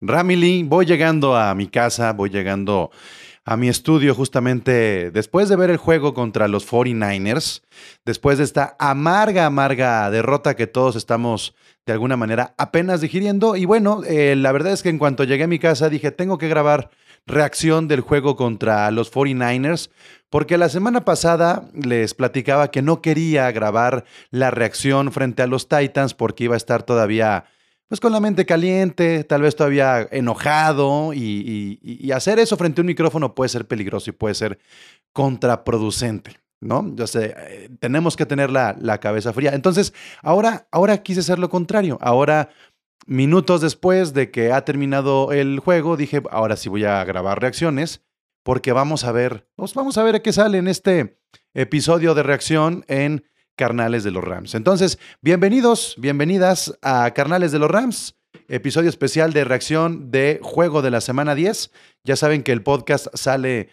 Ramily, voy llegando a mi casa, voy llegando a mi estudio justamente después de ver el juego contra los 49ers, después de esta amarga, amarga derrota que todos estamos de alguna manera apenas digiriendo. Y bueno, eh, la verdad es que en cuanto llegué a mi casa dije, tengo que grabar reacción del juego contra los 49ers, porque la semana pasada les platicaba que no quería grabar la reacción frente a los Titans porque iba a estar todavía pues con la mente caliente, tal vez todavía enojado y, hacer eso frente a un micrófono puede ser peligroso y puede ser contraproducente. ¿no? Yo sé, eh, tenemos que tener la, la, cabeza fría. Entonces, ahora, ahora quise hacer lo contrario. Ahora, minutos después de que ha terminado el juego, dije, ahora sí voy a grabar reacciones, porque vamos a ver, pues vamos a ver qué sale en este episodio de reacción en Carnales de los Rams. Entonces, bienvenidos, bienvenidas a Carnales de los Rams, episodio especial de reacción de Juego de la Semana 10. Ya saben que el podcast sale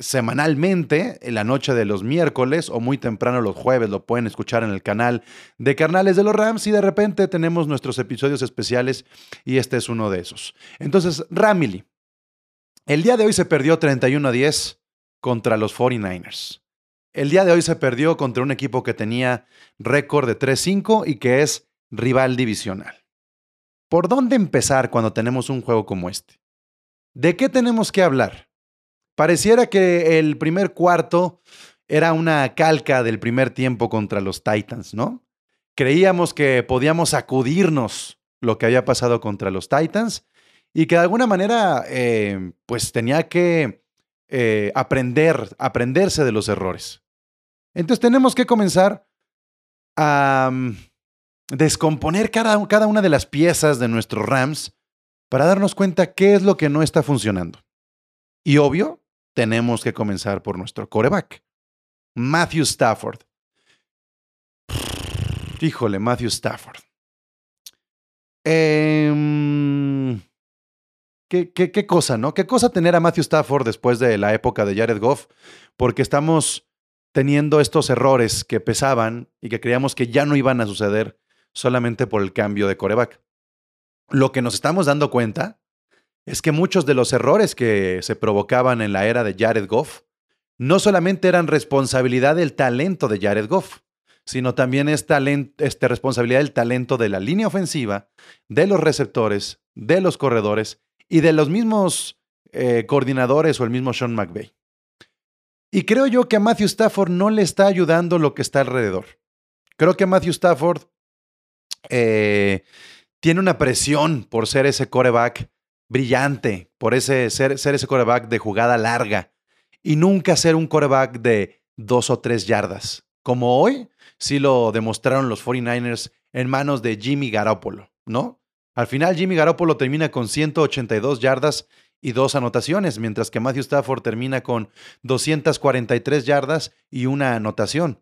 semanalmente en la noche de los miércoles o muy temprano los jueves, lo pueden escuchar en el canal de Carnales de los Rams y de repente tenemos nuestros episodios especiales y este es uno de esos. Entonces, Ramily, el día de hoy se perdió 31 a 10 contra los 49ers. El día de hoy se perdió contra un equipo que tenía récord de 3-5 y que es rival divisional. ¿Por dónde empezar cuando tenemos un juego como este? ¿De qué tenemos que hablar? Pareciera que el primer cuarto era una calca del primer tiempo contra los Titans, ¿no? Creíamos que podíamos sacudirnos lo que había pasado contra los Titans y que de alguna manera, eh, pues tenía que eh, aprender, aprenderse de los errores. Entonces tenemos que comenzar a mm, descomponer cada, cada una de las piezas de nuestros RAMs para darnos cuenta qué es lo que no está funcionando. Y obvio, tenemos que comenzar por nuestro coreback, Matthew Stafford. Híjole, Matthew Stafford. Eh, qué, cosa, ¿no? Qué cosa tener a Matthew Stafford después de la época de Jared Goff, porque estamos teniendo estos errores que pesaban y que creíamos que ya no iban a suceder solamente por el cambio de coreback. Lo que nos estamos dando cuenta es que muchos de los errores que se provocaban en la era de Jared Goff no solamente eran responsabilidad del talento de Jared Goff, sino también es este, responsabilidad del talento de la línea ofensiva, de los receptores, de los corredores y de los mismos eh, coordinadores o el mismo Sean McVay. Y creo yo que a Matthew Stafford no le está ayudando lo que está alrededor. Creo que Matthew Stafford eh, tiene una presión por ser ese coreback brillante, por ese, ser, ese coreback de jugada larga y nunca ser un coreback de dos o tres yardas. Como hoy sí lo demostraron los 49ers en manos de Jimmy Garoppolo, ¿no? Al final, Jimmy Garoppolo termina con 182 yardas y dos anotaciones, mientras que Matthew Stafford termina con 243 yardas y una anotación.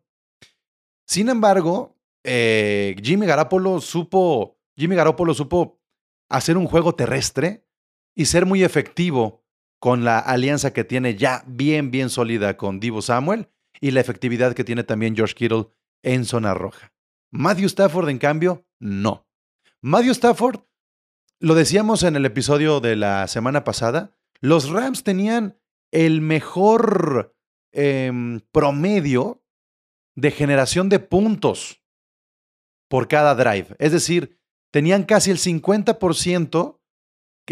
Sin embargo, eh, Jimmy Garoppolo supo, Jimmy Garoppolo supo hacer un juego terrestre y ser muy efectivo con la alianza que tiene ya bien, bien sólida con Divo Samuel y la efectividad que tiene también George Kittle en zona roja. Matthew Stafford, en cambio, no. Matthew Stafford, lo decíamos en el episodio de la semana pasada, los Rams tenían el mejor em, promedio de generación de puntos por cada drive. Es decir, tenían casi el 50%,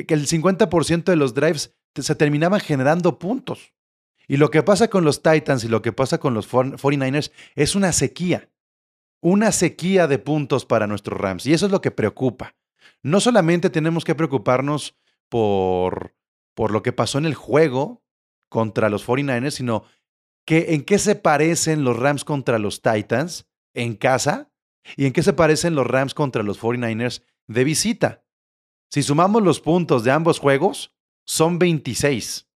que, el 50% de los drives se terminaban generando puntos. Y lo que pasa con los Titans y lo que pasa con los 49ers es una sequía una sequía de puntos para nuestros Rams. Y eso es lo que preocupa. No solamente tenemos que preocuparnos por, por lo que pasó en el juego contra los 49ers, sino que en qué se parecen los Rams contra los Titans en casa y en qué se parecen los Rams contra los 49ers de visita. Si sumamos los puntos de ambos juegos, son 26.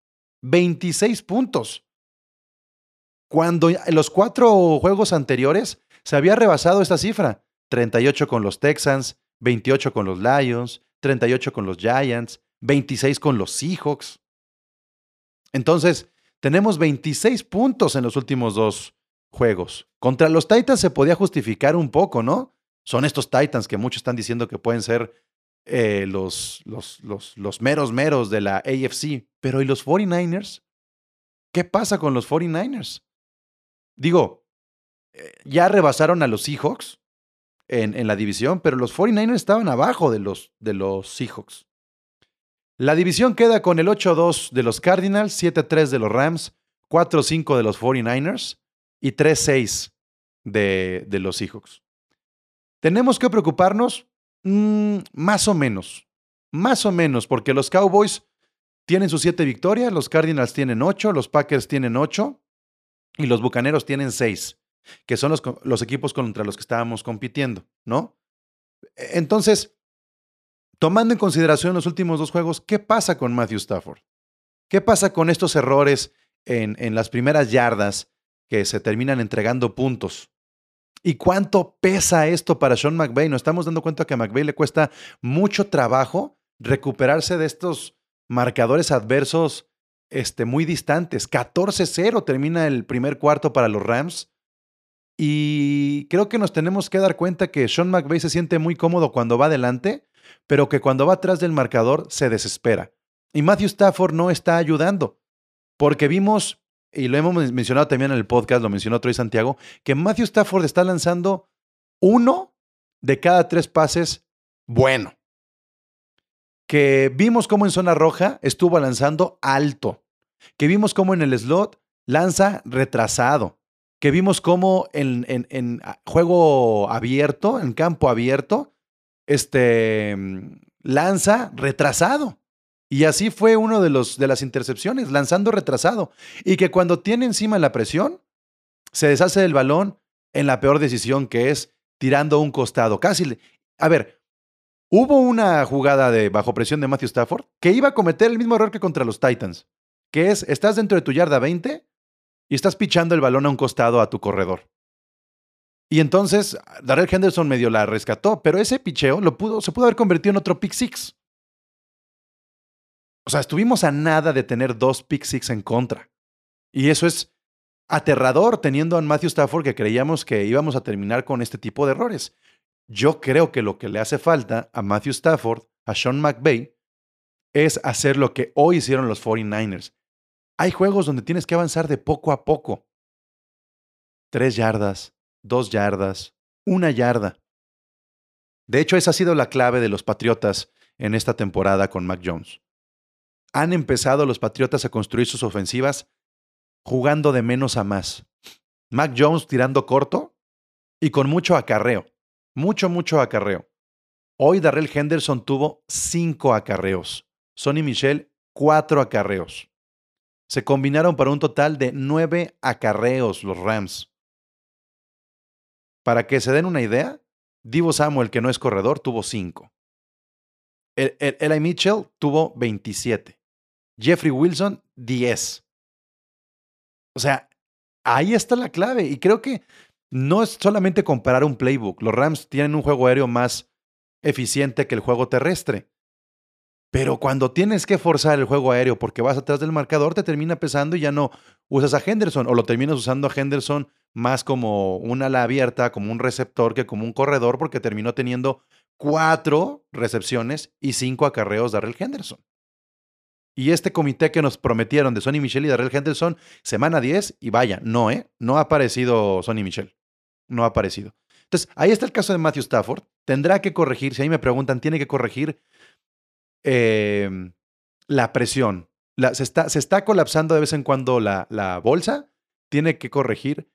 26 puntos. Cuando en los cuatro juegos anteriores se había rebasado esta cifra. 38 con los Texans, 28 con los Lions, 38 con los Giants, 26 con los Seahawks. Entonces, Tenemos 26 puntos en los últimos dos juegos. Contra los Titans se podía justificar un poco, ¿no? Son estos Titans que muchos están diciendo que pueden ser eh, los, los, los, los meros meros de la AFC. Pero ¿y los 49ers? ¿Qué pasa con los 49ers? Digo, eh, ya rebasaron a los Seahawks en, en, la división, pero los 49ers estaban abajo de los, de los Seahawks. La división queda con el 8-2 de los Cardinals, 7-3 de los Rams, 4-5 de los 49ers y 3-6 de, de, los Seahawks. ¿Tenemos que preocuparnos? Mm, más o menos. Más o menos, porque los Cowboys tienen sus 7 victorias, los Cardinals tienen 8, los Packers tienen 8 y los Bucaneros tienen 6, que son los, equipos contra los que estábamos compitiendo, ¿no? E, entonces, tomando en consideración los últimos dos juegos, ¿qué pasa con Matthew Stafford? ¿Qué pasa con estos errores en las primeras yardas que se terminan entregando puntos. ¿Y cuánto pesa esto para Sean McVay? Nos estamos dando cuenta que a McVay le cuesta mucho trabajo recuperarse de estos marcadores adversos este, muy distantes. 14-0 termina el primer cuarto para los Rams. Y creo que nos tenemos que dar cuenta que Sean McVay se siente muy cómodo cuando va adelante, pero que cuando va atrás del marcador se desespera. Y Matthew Stafford no está ayudando, porque vimos y lo hemos mencionado también en el podcast, lo mencionó Troy Santiago, que Matthew Stafford está lanzando uno de cada tres pases bueno. Que vimos cómo en zona roja estuvo lanzando alto. Que vimos cómo en el slot lanza retrasado. Que vimos cómo en, en, en juego abierto, en campo abierto, este, lanza retrasado. Y así fue uno de, los, de las intercepciones, lanzando retrasado. Y que cuando tiene encima la presión, se deshace del balón en la peor decisión que es tirando un costado. Casi. A ver, hubo una jugada de bajo presión de Matthew Stafford que iba a cometer el mismo error que contra los Titans, que es, estás dentro de tu yarda 20 y estás pichando el balón a un costado a tu corredor. Y entonces Darrell Henderson medio la rescató, pero ese picheo lo pudo, se pudo haber convertido en otro pick six. O sea, estuvimos a nada de tener dos pick six en contra. Y eso es aterrador teniendo a Matthew Stafford que creíamos que íbamos a terminar con este tipo de errores. Yo creo que lo que le hace falta a Matthew Stafford, a Sean McVay, es hacer lo que hoy hicieron los 49ers. Hay juegos donde tienes que avanzar de poco a poco. Tres yardas, dos yardas, una yarda. De hecho, esa ha sido la clave de los Patriotas en esta temporada con Mac Jones han empezado los Patriotas a construir sus ofensivas jugando de menos a más. Mac Jones tirando corto y con mucho acarreo. Mucho, mucho acarreo. Hoy Darrell Henderson tuvo cinco acarreos. Sonny Michel, cuatro acarreos. Se combinaron para un total de nueve acarreos los Rams. Para que se den una idea, Divo Samuel, que no es corredor, tuvo cinco. Eli Mitchell tuvo 27. Jeffrey Wilson, 10. O sea, ahí está la clave. Y creo que no es solamente comparar un playbook. Los Rams tienen un juego aéreo más eficiente que el juego terrestre. Pero cuando tienes que forzar el juego aéreo porque vas atrás del marcador, te termina pesando y ya no usas a Henderson o lo terminas usando a Henderson más como una ala abierta, como un receptor que como un corredor porque terminó teniendo cuatro recepciones y cinco acarreos Darrell Henderson. Y este comité que nos prometieron de Sonny Michel y Darrell Henderson, semana 10, y vaya, no, ¿eh? No ha aparecido Sonny Michel. No ha aparecido. Entonces, ahí está el caso de Matthew Stafford. Tendrá que corregir, si ahí me preguntan, tiene que corregir em, la presión. se, está, se, está, colapsando de vez en cuando la, la bolsa. Tiene que corregir.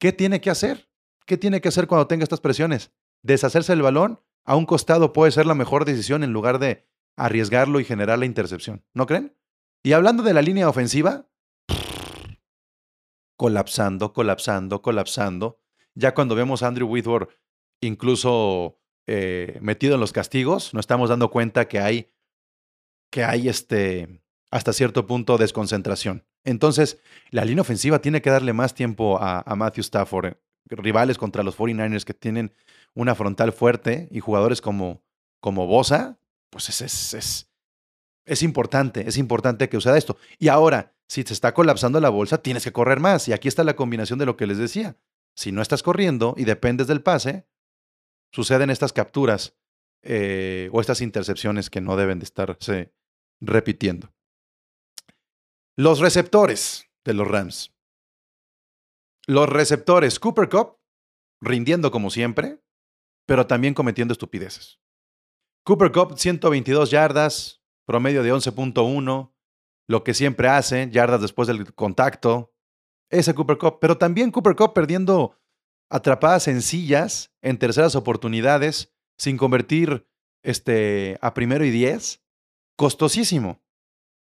¿Qué tiene que hacer? ¿Qué tiene que hacer cuando tenga estas presiones? Deshacerse del balón a un costado puede ser la mejor decisión en lugar de arriesgarlo y generar la intercepción. ¿No creen? Y hablando de la línea ofensiva, colapsando, colapsando, colapsando. Ya cuando vemos a Andrew Whitworth incluso eh, metido en los castigos, nos estamos dando cuenta que hay, que hay este, hasta cierto punto desconcentración. Entonces, la línea ofensiva tiene que darle más tiempo a, Matthew Stafford. Rivales contra los 49ers que tienen una frontal fuerte y jugadores como, como Bosa pues es, es, es, importante, es importante que usara esto. Y ahora, si se está colapsando la bolsa, tienes que correr más. Y aquí está la combinación de lo que les decía. Si no estás corriendo y dependes del pase, suceden estas capturas eh, o estas intercepciones que no deben de estarse repitiendo. Los receptores de los Rams. Los receptores, Cooper Cup, rindiendo como siempre, pero también cometiendo estupideces. Cooper Cup, 122 yardas, promedio de 11.1, lo que siempre hace, yardas después del contacto. Ese Cooper Cup, pero también Cooper Cup perdiendo atrapadas sencillas en terceras oportunidades, sin convertir este, a primero y diez, costosísimo.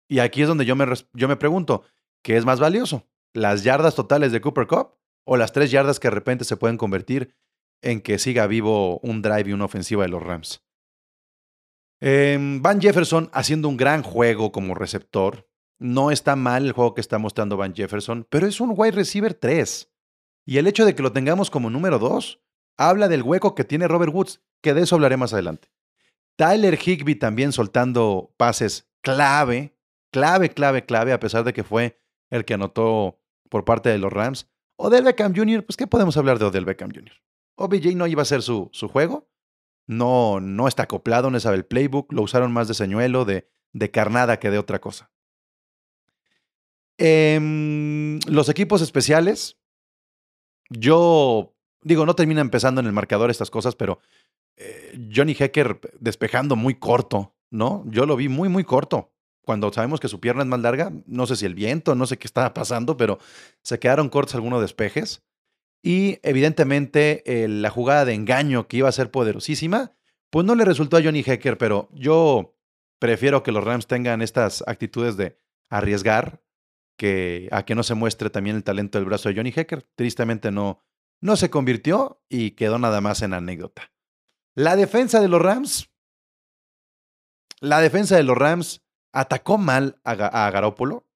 Y aquí es donde yo me, yo me pregunto, ¿qué es más valioso? ¿Las yardas totales de Cooper Cup o las tres yardas que de repente se pueden convertir en que siga vivo un drive y una ofensiva de los Rams? Em, Van Jefferson haciendo un gran juego como receptor. No está mal el juego que está mostrando Van Jefferson, pero es un wide receiver 3. Y el hecho de que lo tengamos como número 2 habla del hueco que tiene Robert Woods, que de eso hablaré más adelante. Tyler Higby también soltando pases clave, clave, clave, clave, a pesar de que fue el que anotó por parte de los Rams. Odell Beckham Jr., pues ¿qué podemos hablar de Odell Beckham Jr.? OBJ no iba a ser su, su juego, no, no está acoplado, no sabe el playbook, lo usaron más de señuelo, de, de carnada que de otra cosa. Em, los equipos especiales, yo digo, no termina empezando en el marcador estas cosas, pero eh, Johnny Hecker despejando muy corto, ¿no? Yo lo vi muy, muy corto. Cuando sabemos que su pierna es más larga, no sé si el viento, no sé qué estaba pasando, pero se quedaron cortos algunos despejes. Y evidentemente la jugada de engaño que iba a ser poderosísima, pues no le resultó a Johnny Hecker, pero yo prefiero que los Rams tengan estas actitudes de arriesgar que a que no se muestre también el talento del brazo de Johnny Hecker. Tristemente no, no se convirtió y quedó nada más en anécdota. La defensa de los Rams. La defensa de los Rams atacó mal a, Garópolo.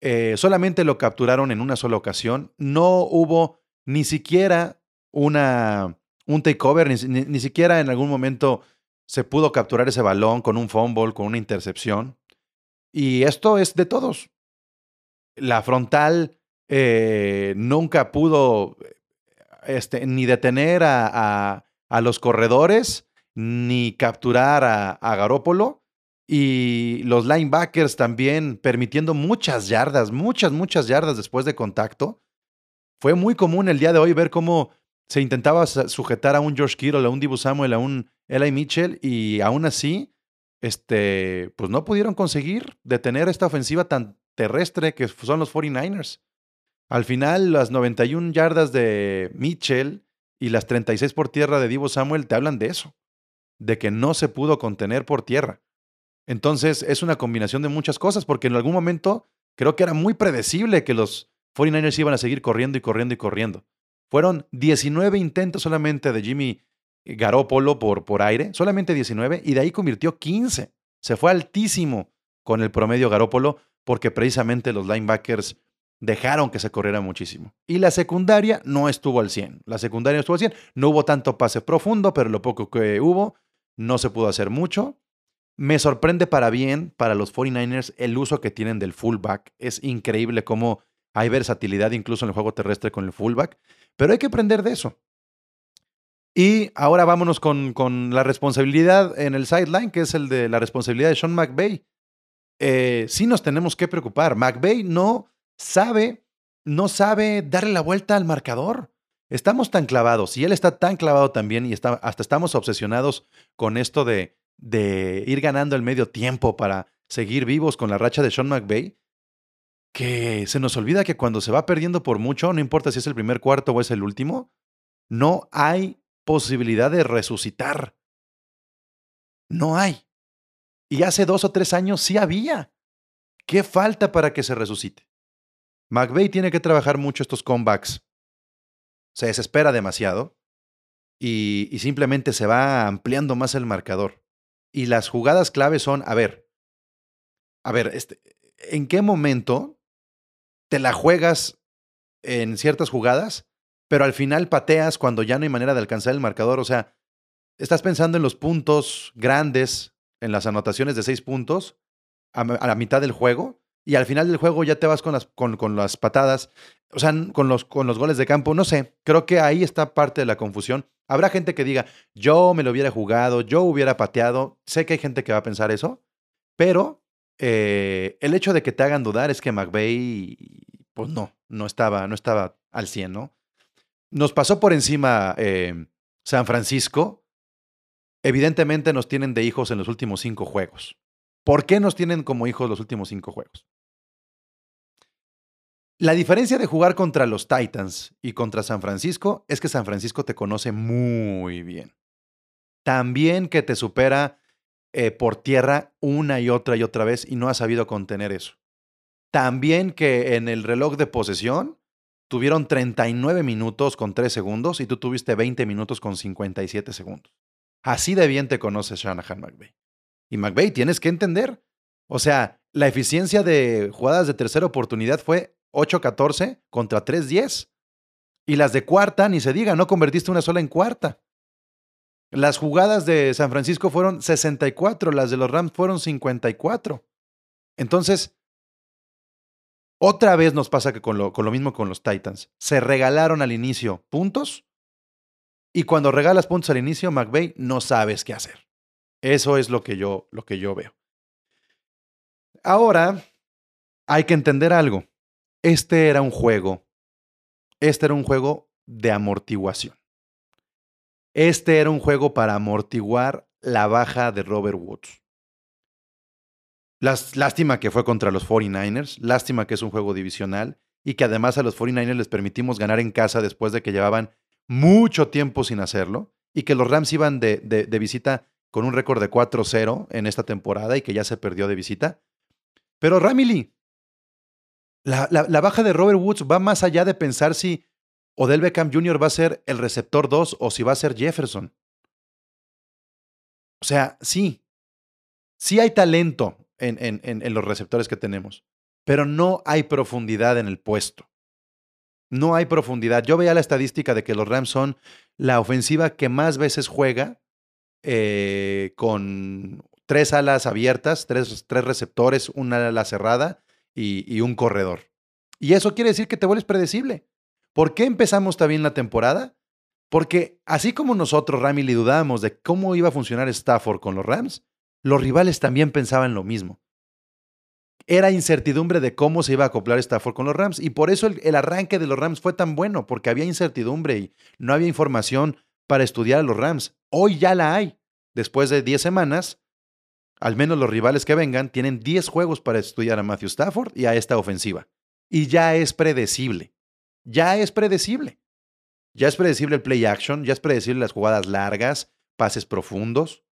Eh, solamente lo capturaron en una sola ocasión. No hubo ni siquiera una, un takeover, ni, ni, siquiera en algún momento se pudo capturar ese balón con un fumble, con una intercepción. Y esto es de todos. La frontal eh, nunca pudo este, ni detener a, a los corredores ni capturar a, a Garópolo. Y los linebackers también permitiendo muchas yardas, muchas, muchas yardas después de contacto. Fue muy común el día de hoy ver cómo se intentaba sujetar a un George Kittle, a un Dibu Samuel, a un Eli Mitchell y aún así, este, pues no pudieron conseguir detener esta ofensiva tan terrestre que son los 49ers. Al final, las 91 yardas de Mitchell y las 36 por tierra de Divo Samuel te hablan de eso, de que no se pudo contener por tierra. Entonces es una combinación de muchas cosas, porque en algún momento creo que era muy predecible que los 49ers iban a seguir corriendo y corriendo y corriendo. Fueron 19 intentos solamente de Jimmy Garoppolo por, por aire, solamente 19, y de ahí convirtió 15. Se fue altísimo con el promedio Garópolo, porque precisamente los linebackers dejaron que se corriera muchísimo. Y la secundaria no estuvo al 100. La secundaria no estuvo al 100. No hubo tanto pase profundo, pero lo poco que hubo, no se pudo hacer mucho. Me sorprende para bien, para los 49ers, el uso que tienen del fullback. Es increíble cómo hay versatilidad incluso en el juego terrestre con el fullback. Pero hay que aprender de eso. Y ahora vámonos con, la responsabilidad en el sideline, que es el de la responsabilidad de Sean McVay. Eh, sí nos tenemos que preocupar. McVay no sabe, no sabe darle la vuelta al marcador. Estamos tan clavados y él está tan clavado también y hasta estamos obsesionados con esto de, de ir ganando el medio tiempo para seguir vivos con la racha de Sean McVay, que se nos olvida que cuando se va perdiendo por mucho, no importa si es el primer cuarto o es el último, no hay posibilidad de resucitar. No hay. Y hace dos o tres años sí había. ¿Qué falta para que se resucite? McVeigh tiene que trabajar mucho estos comebacks. Se desespera demasiado y, simplemente se va ampliando más el marcador. Y las jugadas claves son, a ver, a ver, este, ¿en qué momento te la juegas en ciertas jugadas, pero al final pateas cuando ya no hay manera de alcanzar el marcador? O sea, estás pensando en los puntos grandes, en las anotaciones de seis puntos a, la mitad del juego, y al final del juego ya te vas con las, con, con las patadas, o sea, con los, con los goles de campo, no sé, creo que ahí está parte de la confusión. Habrá gente que diga, yo me lo hubiera jugado, yo hubiera pateado, sé que hay gente que va a pensar eso, pero eh, el hecho de que te hagan dudar es que McVeigh, pues no, no estaba, no estaba al 100, ¿no? Nos pasó por encima eh, San Francisco. Evidentemente nos tienen de hijos en los últimos cinco juegos. ¿Por qué nos tienen como hijos los últimos cinco juegos? La diferencia de jugar contra los Titans y contra San Francisco es que San Francisco te conoce muy bien. También que te supera eh, por tierra una y otra y otra vez y no ha sabido contener eso. También que en el reloj de posesión tuvieron 39 minutos con 3 segundos y tú tuviste 20 minutos con 57 segundos. Así de bien te conoce Shanahan McVay. Y McVay tienes que entender. O sea, la eficiencia de jugadas de tercera oportunidad fue 8-14 contra 3-10. Y las de cuarta, ni se diga, no convertiste una sola en cuarta. Las jugadas de San Francisco fueron 64, las de los Rams fueron 54. Entonces, otra vez nos pasa que con lo, mismo con los Titans. Se regalaron al inicio puntos y cuando regalas puntos al inicio, McVeigh no sabes qué hacer. Eso es lo que yo, lo que yo veo. Ahora, hay que entender algo. Este era un juego. Este era un juego de amortiguación. Este era un juego para amortiguar la baja de Robert Woods. lástima que fue contra los 49ers, lástima que es un juego divisional y que además a los 49ers les permitimos ganar en casa después de que llevaban mucho tiempo sin hacerlo y que los Rams iban de, de, visita con un récord de 4-0 en esta temporada y que ya se perdió de visita. Pero Ramily, la, la, baja de Robert Woods va más allá de pensar si Odell Beckham Jr. va a ser el receptor 2 o si va a ser Jefferson. O sea, sí, sí hay talento en, en, en, los receptores que tenemos, pero no hay profundidad en el puesto. No hay profundidad. Yo veía la estadística de que los Rams son la ofensiva que más veces juega eh, con tres alas abiertas, tres, tres, receptores, una ala cerrada y, y un corredor. Y eso quiere decir que te vuelves predecible. ¿Por qué empezamos también la temporada? Porque así como nosotros, Ramil, dudábamos de cómo iba a funcionar Stafford con los Rams, los rivales también pensaban lo mismo. Era incertidumbre de cómo se iba a acoplar Stafford con los Rams y por eso el, arranque de los Rams fue tan bueno, porque había incertidumbre y no había información para estudiar a los Rams. Hoy ya la hay. Después de 10 semanas, al menos los rivales que vengan tienen 10 juegos para estudiar a Matthew Stafford y a esta ofensiva. Y ya es predecible ya es predecible. Ya es predecible el play action, ya es predecible las jugadas largas, pases profundos.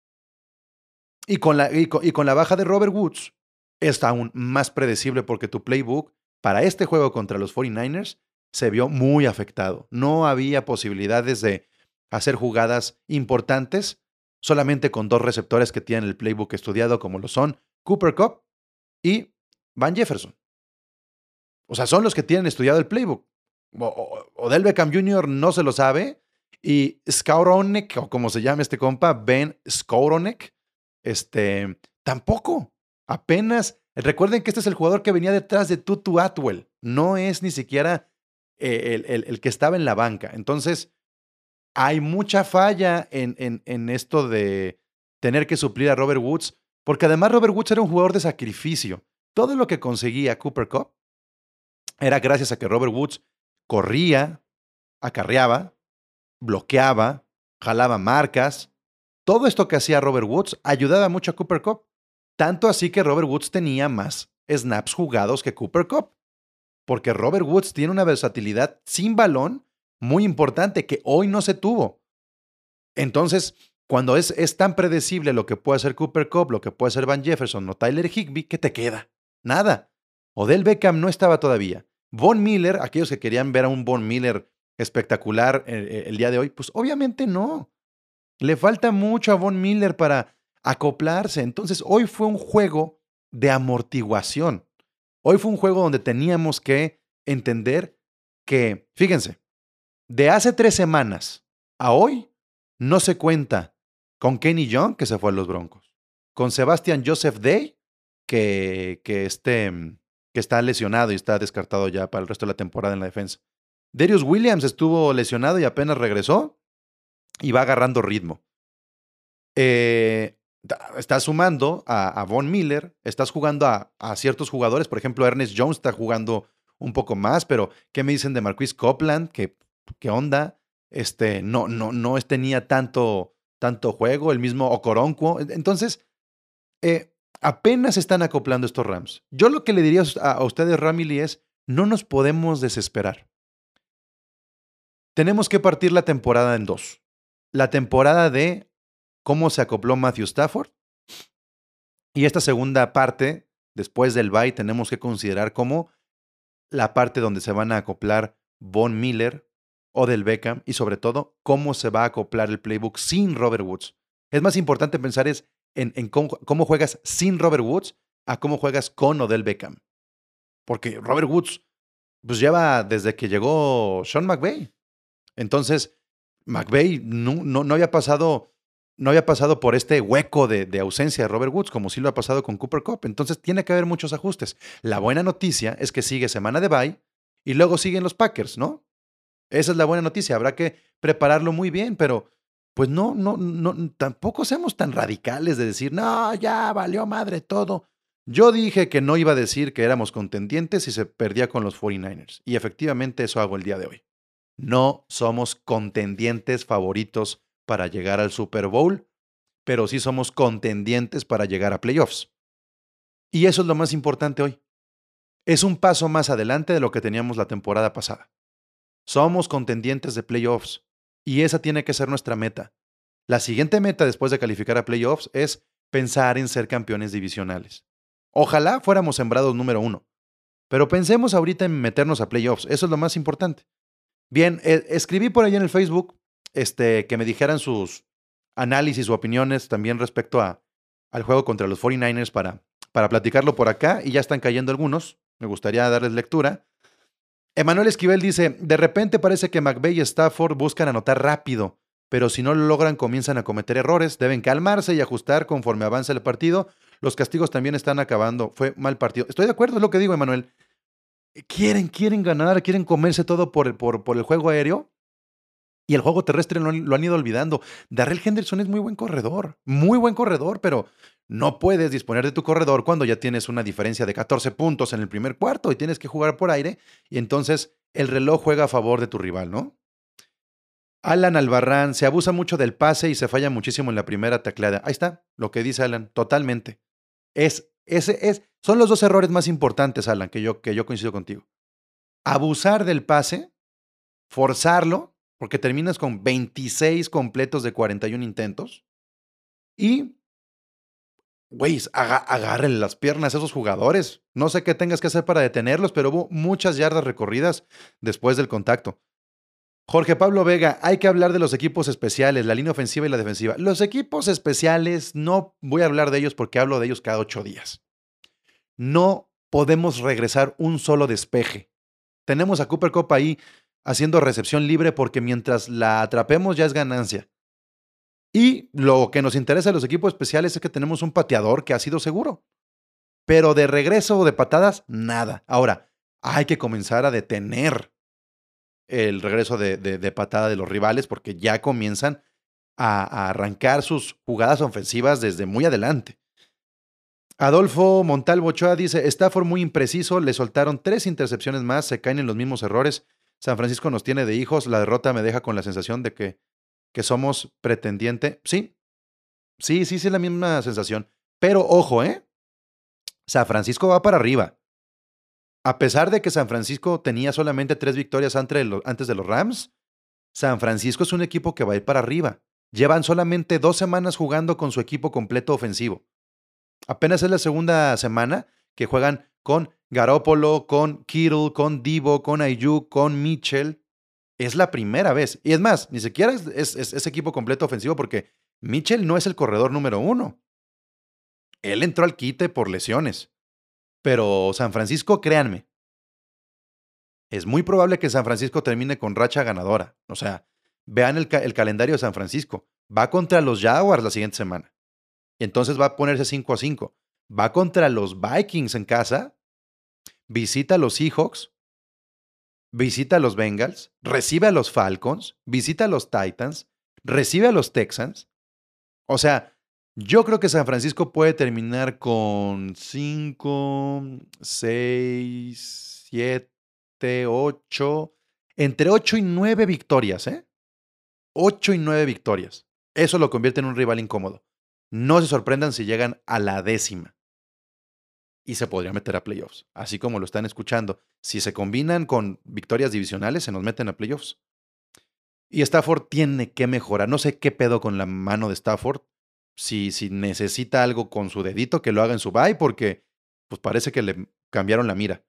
Y con la, y con, la baja de Robert Woods, está aún más predecible porque tu playbook para este juego contra los 49ers se vio muy afectado. No había posibilidades de hacer jugadas importantes solamente con dos receptores que tienen el playbook estudiado como lo son Cooper Cup y Van Jefferson. O sea, son los que tienen estudiado el playbook. Odell Beckham Jr. no se lo sabe. Y Skowronek, o como se llama este compa, Ben Skowronek, este, tampoco. Apenas. Recuerden que este es el jugador que venía detrás de Tutu Atwell. No es ni siquiera eh, el, el, que estaba en la banca. Entonces, hay mucha falla en, en, en esto de tener que suplir a Robert Woods, porque además Robert Woods era un jugador de sacrificio. Todo lo que conseguía Cooper Cup era gracias a que Robert Woods corría, acarreaba, bloqueaba, jalaba marcas. Todo esto que hacía Robert Woods ayudaba mucho a Cooper Cup. Tanto así que Robert Woods tenía más snaps jugados que Cooper Cup. Porque Robert Woods tiene una versatilidad sin balón muy importante que hoy no se tuvo. Entonces, cuando es, tan predecible lo que puede hacer Cooper Cup, lo que puede hacer Van Jefferson o Tyler Higby, ¿qué te queda? Nada. Odell Beckham no estaba todavía. Von Miller, aquellos que querían ver a un Von Miller espectacular el, eh, eh, el día de hoy, pues obviamente no. Le falta mucho a Von Miller para acoplarse. Entonces, hoy fue un juego de amortiguación. Hoy fue un juego donde teníamos que entender que, fíjense, de hace tres semanas a hoy no se cuenta con Kenny Young, que se fue a los Broncos, con Sebastian Joseph Day, que, que este, que está lesionado y está descartado ya para el resto de la temporada en la defensa. Darius Williams estuvo lesionado y apenas regresó y va agarrando ritmo. Eh, estás sumando a, Von Miller, estás jugando a, ciertos jugadores, por ejemplo, Ernest Jones está jugando un poco más, pero ¿qué me dicen de Marquis Copland? ¿Qué, qué onda? Este, no, no, no tenía tanto, tanto juego, el mismo Okoronquo. Entonces, eh, apenas están acoplando estos Rams. Yo lo que le diría a, ustedes, Ramily, es, no nos podemos desesperar. Tenemos que partir la temporada en dos. La temporada de cómo se acopló Matthew Stafford. Y esta segunda parte, después del bye, tenemos que considerar como la parte donde se van a acoplar Von Miller o del Beckham y sobre todo cómo se va a acoplar el playbook sin Robert Woods. Es más importante pensar es en, cómo, juegas sin Robert Woods a cómo juegas con Odell Beckham. Porque Robert Woods pues lleva desde que llegó Sean McVay. Entonces, McVay no, no había pasado no había pasado por este hueco de, ausencia de Robert Woods, como sí lo ha pasado con Cooper Cup. Entonces tiene que haber muchos ajustes. La buena noticia es que sigue semana de bye y luego siguen los Packers, ¿no? Esa es la buena noticia. Habrá que prepararlo muy bien, pero pues no, no, no, tampoco seamos tan radicales de decir, no, ya valió madre todo. Yo dije que no iba a decir que éramos contendientes si se perdía con los 49ers. Y efectivamente eso hago el día de hoy. No somos contendientes favoritos para llegar al Super Bowl, pero sí somos contendientes para llegar a playoffs. Y eso es lo más importante hoy. Es un paso más adelante de lo que teníamos la temporada pasada. Somos contendientes de playoffs y esa tiene que ser nuestra meta. La siguiente meta después de calificar a playoffs es pensar en ser campeones divisionales. Ojalá fuéramos sembrados número uno, pero pensemos ahorita en meternos a playoffs. Eso es lo más importante. Bien, eh, escribí por ahí en el Facebook este, que me dijeran sus análisis o opiniones también respecto a, al juego contra los 49ers para, para platicarlo por acá y ya están cayendo algunos. Me gustaría darles lectura. Emanuel Esquivel dice, de repente parece que McVeigh y Stafford buscan anotar rápido, pero si no lo logran comienzan a cometer errores, deben calmarse y ajustar conforme avanza el partido. Los castigos también están acabando, fue mal partido. Estoy de acuerdo, es lo que digo, Emanuel. Quieren, quieren ganar, quieren comerse todo por, por, por el juego aéreo y el juego terrestre lo, han ido olvidando. Darrell Henderson es muy buen corredor, muy buen corredor, pero no puedes disponer de tu corredor cuando ya tienes una diferencia de 14 puntos en el primer cuarto y tienes que jugar por aire y entonces el reloj juega a favor de tu rival, ¿no? Alan Albarrán, se abusa mucho del pase y se falla muchísimo en la primera tacleada. Ahí está, lo que dice Alan, totalmente. Es, ese es, son los dos errores más importantes, Alan, que yo, que yo coincido contigo. Abusar del pase, forzarlo porque terminas con 26 completos de 41 intentos. Y, güey, agárrenle las piernas a esos jugadores. No sé qué tengas que hacer para detenerlos, pero hubo muchas yardas recorridas después del contacto. Jorge Pablo Vega, hay que hablar de los equipos especiales, la línea ofensiva y la defensiva. Los equipos especiales, no voy a hablar de ellos porque hablo de ellos cada ocho días. No podemos regresar un solo despeje. Tenemos a Cooper Cup ahí haciendo recepción libre porque mientras la atrapemos ya es ganancia. Y lo que nos interesa a los equipos especiales es que tenemos un pateador que ha sido seguro. Pero de regreso o de patadas, nada. Ahora, hay que comenzar a detener el regreso de, de, patada de los rivales porque ya comienzan a, a, arrancar sus jugadas ofensivas desde muy adelante. Adolfo Montalvo Ochoa dice, Stafford muy impreciso, le soltaron tres intercepciones más, se caen en los mismos errores San Francisco nos tiene de hijos, la derrota me deja con la sensación de que, que somos pretendiente. Sí, sí, sí, sí, es la misma sensación. Pero ojo, ¿eh? San Francisco va para arriba. A pesar de que San Francisco tenía solamente tres victorias antes de los Rams, San Francisco es un equipo que va a ir para arriba. Llevan solamente dos semanas jugando con su equipo completo ofensivo. Apenas es la segunda semana que juegan con Garópolo, con Kittle, con Divo, con Ayuk, con Mitchell. Es la primera vez. Y es más, ni siquiera es, es, equipo completo ofensivo porque Mitchell no es el corredor número uno. Él entró al quite por lesiones. Pero San Francisco, créanme, es muy probable que San Francisco termine con racha ganadora. O sea, vean el, calendario de San Francisco. Va contra los Jaguars la siguiente semana. Entonces va a ponerse 5 a 5. Va contra los Vikings en casa visita a los Seahawks, visita a los Bengals, recibe a los Falcons, visita a los Titans, recibe a los Texans. O sea, yo creo que San Francisco puede terminar con 5, 6, 7, 8, entre 8 y 9 victorias, ¿eh? 8 y 9 victorias. Eso lo convierte en un rival incómodo. No se sorprendan si llegan a la décima. Y se podría meter a playoffs. Así como lo están escuchando. Si se combinan con victorias divisionales, se nos meten a playoffs. Y Stafford tiene que mejorar. No sé qué pedo con la mano de Stafford. Si, si necesita algo con su dedito, que lo haga en su bye, porque pues parece que le cambiaron la mira.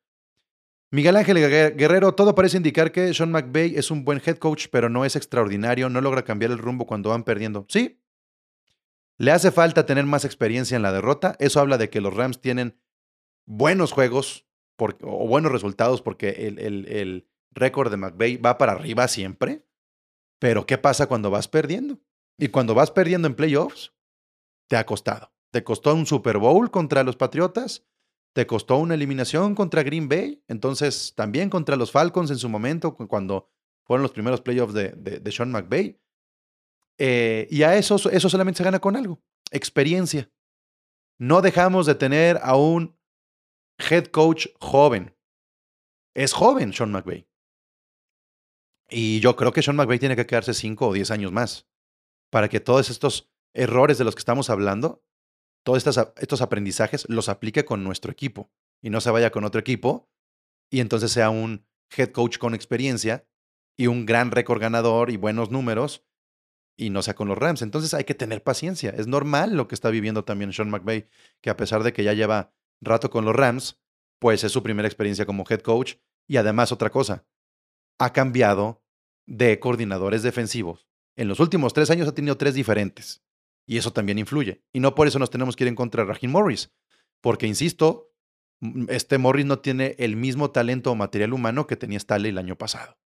Miguel Ángel Guerrero, todo parece indicar que Sean McVay es un buen head coach, pero no es extraordinario, no logra cambiar el rumbo cuando van perdiendo. Sí, le hace falta tener más experiencia en la derrota. Eso habla de que los Rams tienen buenos juegos o buenos resultados porque el, el récord de McVay va para arriba siempre. Pero ¿qué pasa cuando vas perdiendo? Y cuando vas perdiendo en playoffs, te ha costado. Te costó un Super Bowl contra los Patriotas, te costó una eliminación contra Green Bay, entonces también contra los Falcons en su momento, cuando fueron los primeros playoffs de, de, Sean McVay. Eh, y a eso, eso solamente se gana con algo, experiencia. No dejamos de tener a un head coach joven. Es joven Sean McVay. Y yo creo que Sean McVay tiene que quedarse 5 o 10 años más para que todos estos errores de los que estamos hablando todos estos, aprendizajes los aplique con nuestro equipo y no se vaya con otro equipo y entonces sea un head coach con experiencia y un gran récord ganador y buenos números y no sea con los Rams. Entonces hay que tener paciencia. Es normal lo que está viviendo también Sean McVay, que a pesar de que ya lleva rato con los Rams, pues es su primera experiencia como head coach y además otra cosa, ha cambiado de coordinadores defensivos. En los últimos tres años ha tenido tres diferentes. Y eso también influye. Y no por eso nos tenemos que ir en contra de Raheem Morris. Porque, insisto, este Morris no tiene el mismo talento o material humano que tenía Staley el año pasado.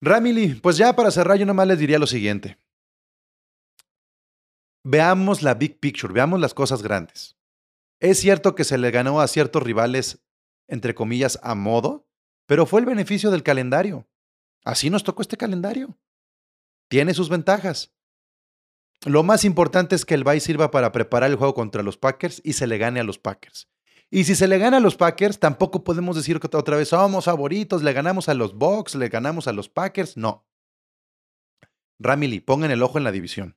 Ramily, pues ya para cerrar, yo nomás les diría lo siguiente. Veamos la big picture, veamos las cosas grandes. Es cierto que se le ganó a ciertos rivales, entre comillas, a modo, pero fue el beneficio del calendario. Así nos tocó este calendario. Tiene sus ventajas. Lo más importante es que el bye sirva para preparar el juego contra los Packers y se le gane a los Packers. Y si se le gana a los Packers, tampoco podemos decir que otra vez somos favoritos, le ganamos a los Bucks, le ganamos a los Packers. No. Ramily, pongan el ojo en la división.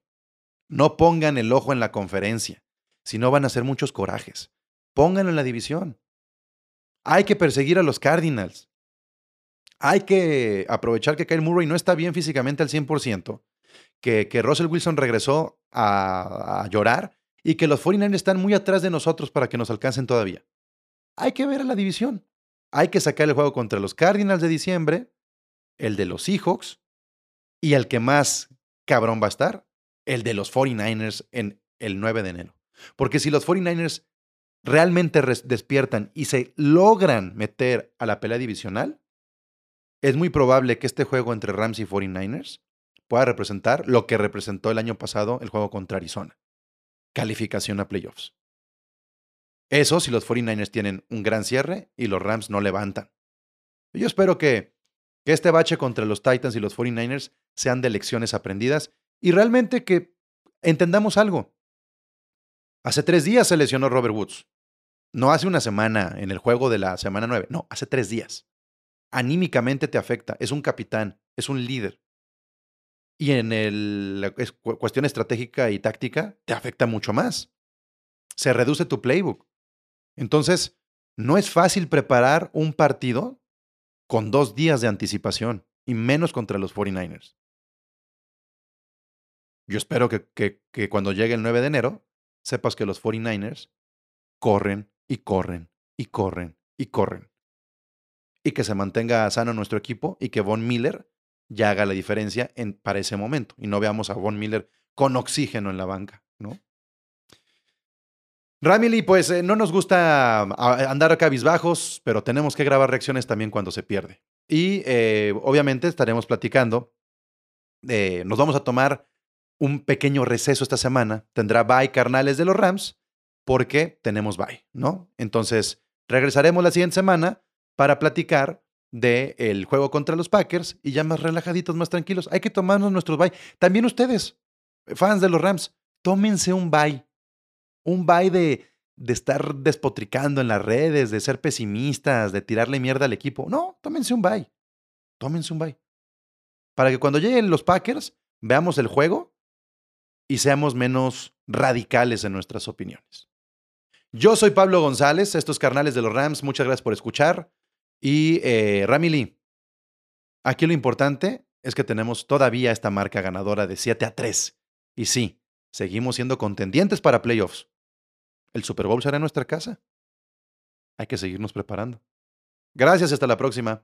No pongan el ojo en la conferencia. Si no van a ser muchos corajes. Pónganlo en la división. Hay que perseguir a los Cardinals. Hay que aprovechar que Kyle Murray no está bien físicamente al 100% que, Russell Wilson regresó a, llorar y que los 49ers están muy atrás de nosotros para que nos alcancen todavía. Hay que ver a la división. Hay que sacar el juego contra los Cardinals de diciembre, el de los Seahawks y el que más cabrón va a estar, el de los 49ers en el 9 de enero. Porque si los 49ers realmente despiertan y se logran meter a la pelea divisional, es muy probable que este juego entre Rams y 49ers pueda representar lo que representó el año pasado el juego contra Arizona. Calificación a playoffs. Eso si los 49ers tienen un gran cierre y los Rams no levantan. Yo espero que, este bache contra los Titans y los 49ers sean de lecciones aprendidas y realmente que entendamos algo. Hace tres días se lesionó Robert Woods. No hace una semana en el juego de la semana 9. No, hace tres días. Anímicamente te afecta. Es un capitán, es un líder y en el, la cuestión estratégica y táctica te afecta mucho más. Se reduce tu playbook. Entonces, no es fácil preparar un partido con dos días de anticipación y menos contra los 49ers. Yo espero que, que, que cuando llegue el 9 de enero, sepas que los 49ers corren y corren y corren y corren. Y que se mantenga sano nuestro equipo y que Von Miller ya haga la diferencia en, para ese momento y no veamos a Von Miller con oxígeno en la banca, ¿no? Ramily, pues eh, no nos gusta andar a cabizbajos, pero tenemos que grabar reacciones también cuando se pierde. Y eh, obviamente estaremos platicando. Eh, nos vamos a tomar un pequeño receso esta semana. Tendrá bye carnales de los Rams porque tenemos bye, ¿no? Entonces, Regresaremos la siguiente semana para platicar del juego contra los Packers y ya más relajaditos, más tranquilos. Hay que tomarnos nuestros bye. También ustedes, fans de los Rams, tómense un bye. Un bye de, de estar despotricando en las redes, de ser pesimistas, de tirarle mierda al equipo. No, tómense un bye. Tómense un bye. Para que cuando lleguen los Packers, veamos el juego y seamos menos radicales en nuestras opiniones. Yo soy Pablo González, estos carnales de los Rams, muchas gracias por escuchar. Y eh, aquí lo importante es que tenemos todavía esta marca ganadora de 7 a 3. Y sí, seguimos siendo contendientes para playoffs. El Super Bowl será en nuestra casa. Hay que seguirnos preparando. Gracias, hasta la próxima.